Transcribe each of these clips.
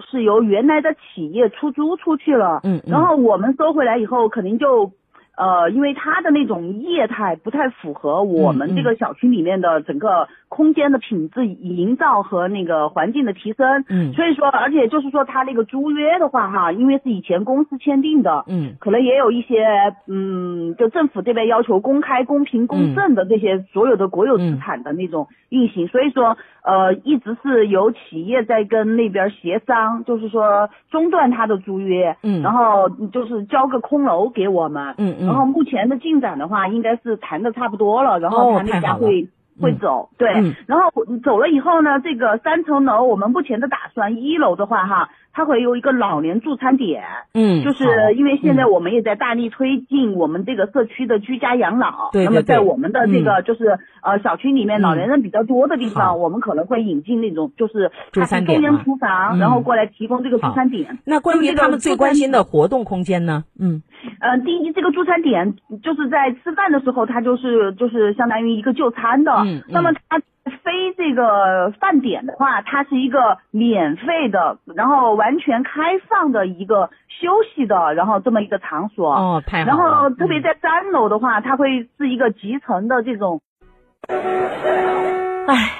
是由原来的企业出租出去了，嗯嗯然后我们收回来以后，肯定就。呃，因为它的那种业态不太符合我们这个小区里面的整个空间的品质营造和那个环境的提升，嗯。所以说，而且就是说它那个租约的话哈，因为是以前公司签订的，嗯。可能也有一些，嗯，就政府这边要求公开、公平、公正的这些所有的国有资产的那种运行，所以说，呃，一直是由企业在跟那边协商，就是说中断他的租约，嗯。然后就是交个空楼给我们，嗯嗯然后目前的进展的话，应该是谈的差不多了，然后哦他那太好了。家会。会嗯走，对，嗯。然后走了以后呢，这个三层楼我们目前的打算，一楼的话哈，它会有一个老年助餐点，嗯，就是因为现在我们也在大力推进我们这个社区的居家养老，对对那么在我们的这个就是、呃小区里面嗯老年人比较多的地好。方，我们可能会引进那种就是助它是中央厨房，嗯。然后过来提供这个助餐点。那关于他们最关心的活动空间呢？嗯。呃，第一，这个助餐点就是在吃饭的时候，它就是就是相当于一个就餐的。那么它非这个饭点的话，它是一个免费的，然后完全开放的一个休息的，然后这么一个场所。哦，太好然。后特别在三楼的话，它会是一个集成的这种唉，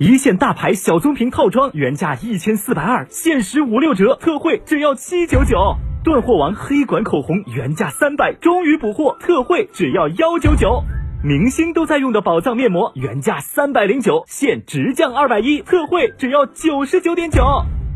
一线大牌小棕瓶套装原价一千四百二，限时五六折，特惠只要七九九。断货王黑管口红原价三百，终于补货，特惠只要幺九九。明星都在用的宝藏面膜原价三百零九，现直降二百一，特惠只要九十九点九。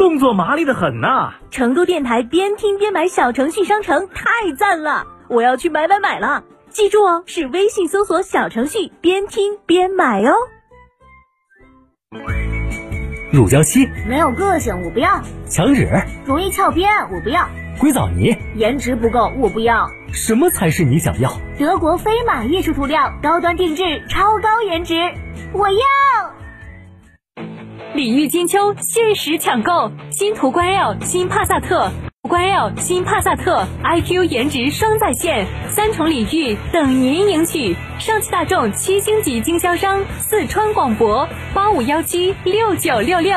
动作麻利的很呐、成都电台边听边买小程序商城太赞了，我要去买买买了！记住哦，是微信搜索小程序边听边买哦。乳胶漆、没有个性，我不要；墙纸、容易翘边，我不要；硅藻泥，颜值不够，我不要。什么才是你想要？德国飞马艺术涂料，高端定制，超高颜值，我要。礼遇金秋，限时抢购新途观 L、新帕萨特、途观 L、新帕萨特，iQ 颜值双在线，三重礼遇等您领取。上汽大众七星级经销商，四川广博八五幺七六九六六。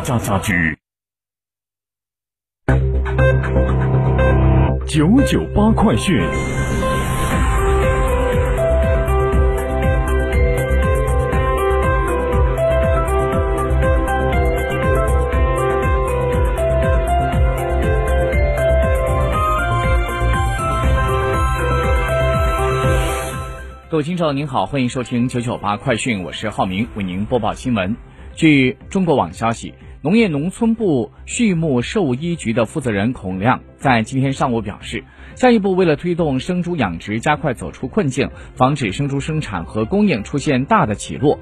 家家居。九九八快讯。各位听众您好，欢迎收听九九八快讯，我是浩明，为您播报新闻。据中国网消息，农业农村部畜牧兽医局的负责人孔亮在今天上午表示，下一步为了推动生猪养殖加快走出困境，防止生猪生产和供应出现大的起落，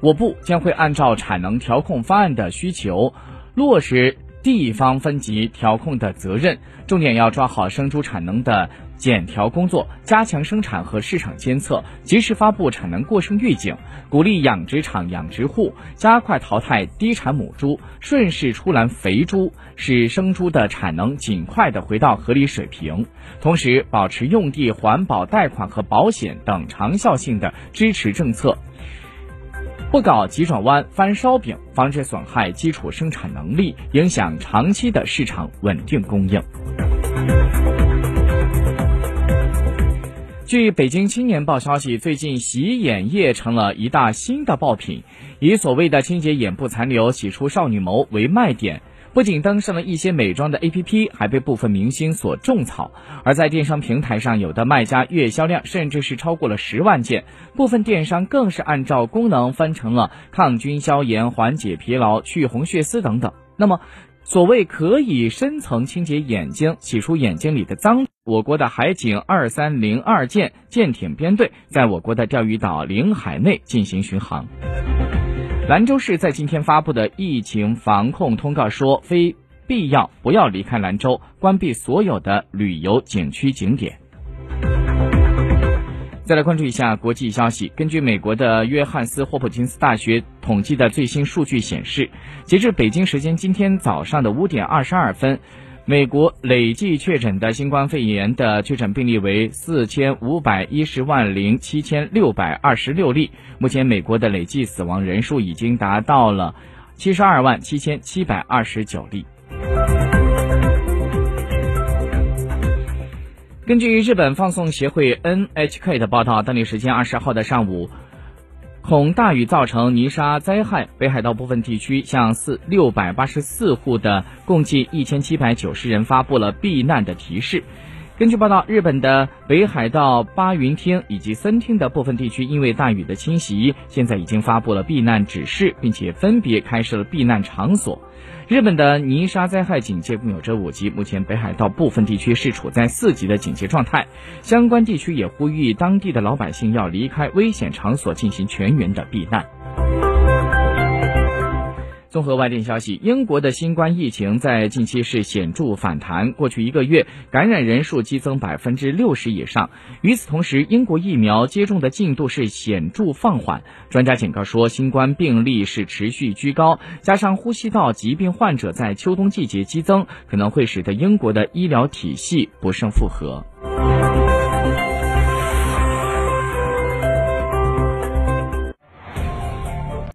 我部将会按照产能调控方案的需求，落实地方分级调控的责任，重点要抓好生猪产能的减调工作，加强生产和市场监测，及时发布产能过剩预警，鼓励养殖场、养殖户加快淘汰低产母猪，顺势出栏肥猪，使生猪的产能尽快的回到合理水平。同时，保持用地环保贷款和保险等长效性的支持政策。不搞急转弯、翻烧饼，防止损害基础生产能力，影响长期的市场稳定供应。据北京青年报消息，最近洗眼液成了一大新的爆品，以所谓的清洁眼部残留、洗出少女眸为卖点。不仅登上了一些美妆的 APP，还被部分明星所种草。而在电商平台上，有的卖家月销量甚至是超过了十万件，部分电商更是按照功能分成了抗菌、消炎、缓解疲劳、去红血丝等等。那么，所谓可以深层清洁眼睛、洗出眼睛里的脏，我国的海警二三零二舰舰艇编队在我国的钓鱼岛领海内进行巡航。兰州市在今天发布的疫情防控通告说，非必要不要离开兰州，关闭所有的旅游景区景点。再来关注一下国际消息，根据美国的约翰斯霍普金斯大学统计的最新数据显示，截至北京时间今天早上的五点二十二分。美国累计确诊的新冠肺炎的确诊病例为四千五百一十万零七千六百二十六例。目前，美国的累计死亡人数已经达到了七十二万七千七百二十九例。根据日本放送协会 NHK 的报道，当地时间二十号的上午。恐大雨造成泥沙灾害，北海道部分地区向四六百八十四户的共计一千七百九十人发布了避难的提示。根据报道，日本的北海道八云町以及森町的部分地区因为大雨的侵袭，现在已经发布了避难指示，并且分别开设了避难场所。日本的泥沙灾害警戒共有着五级，目前北海道部分地区是处在四级的警戒状态，相关地区也呼吁当地的老百姓要离开危险场所，进行全员的避难。综合外电消息，英国的新冠疫情在近期是显著反弹，过去一个月感染人数激增百分之六十以上。与此同时，英国疫苗接种的进度是显著放缓。专家警告说，新冠病例是持续居高，加上呼吸道疾病患者在秋冬季节激增，可能会使得英国的医疗体系不胜负荷。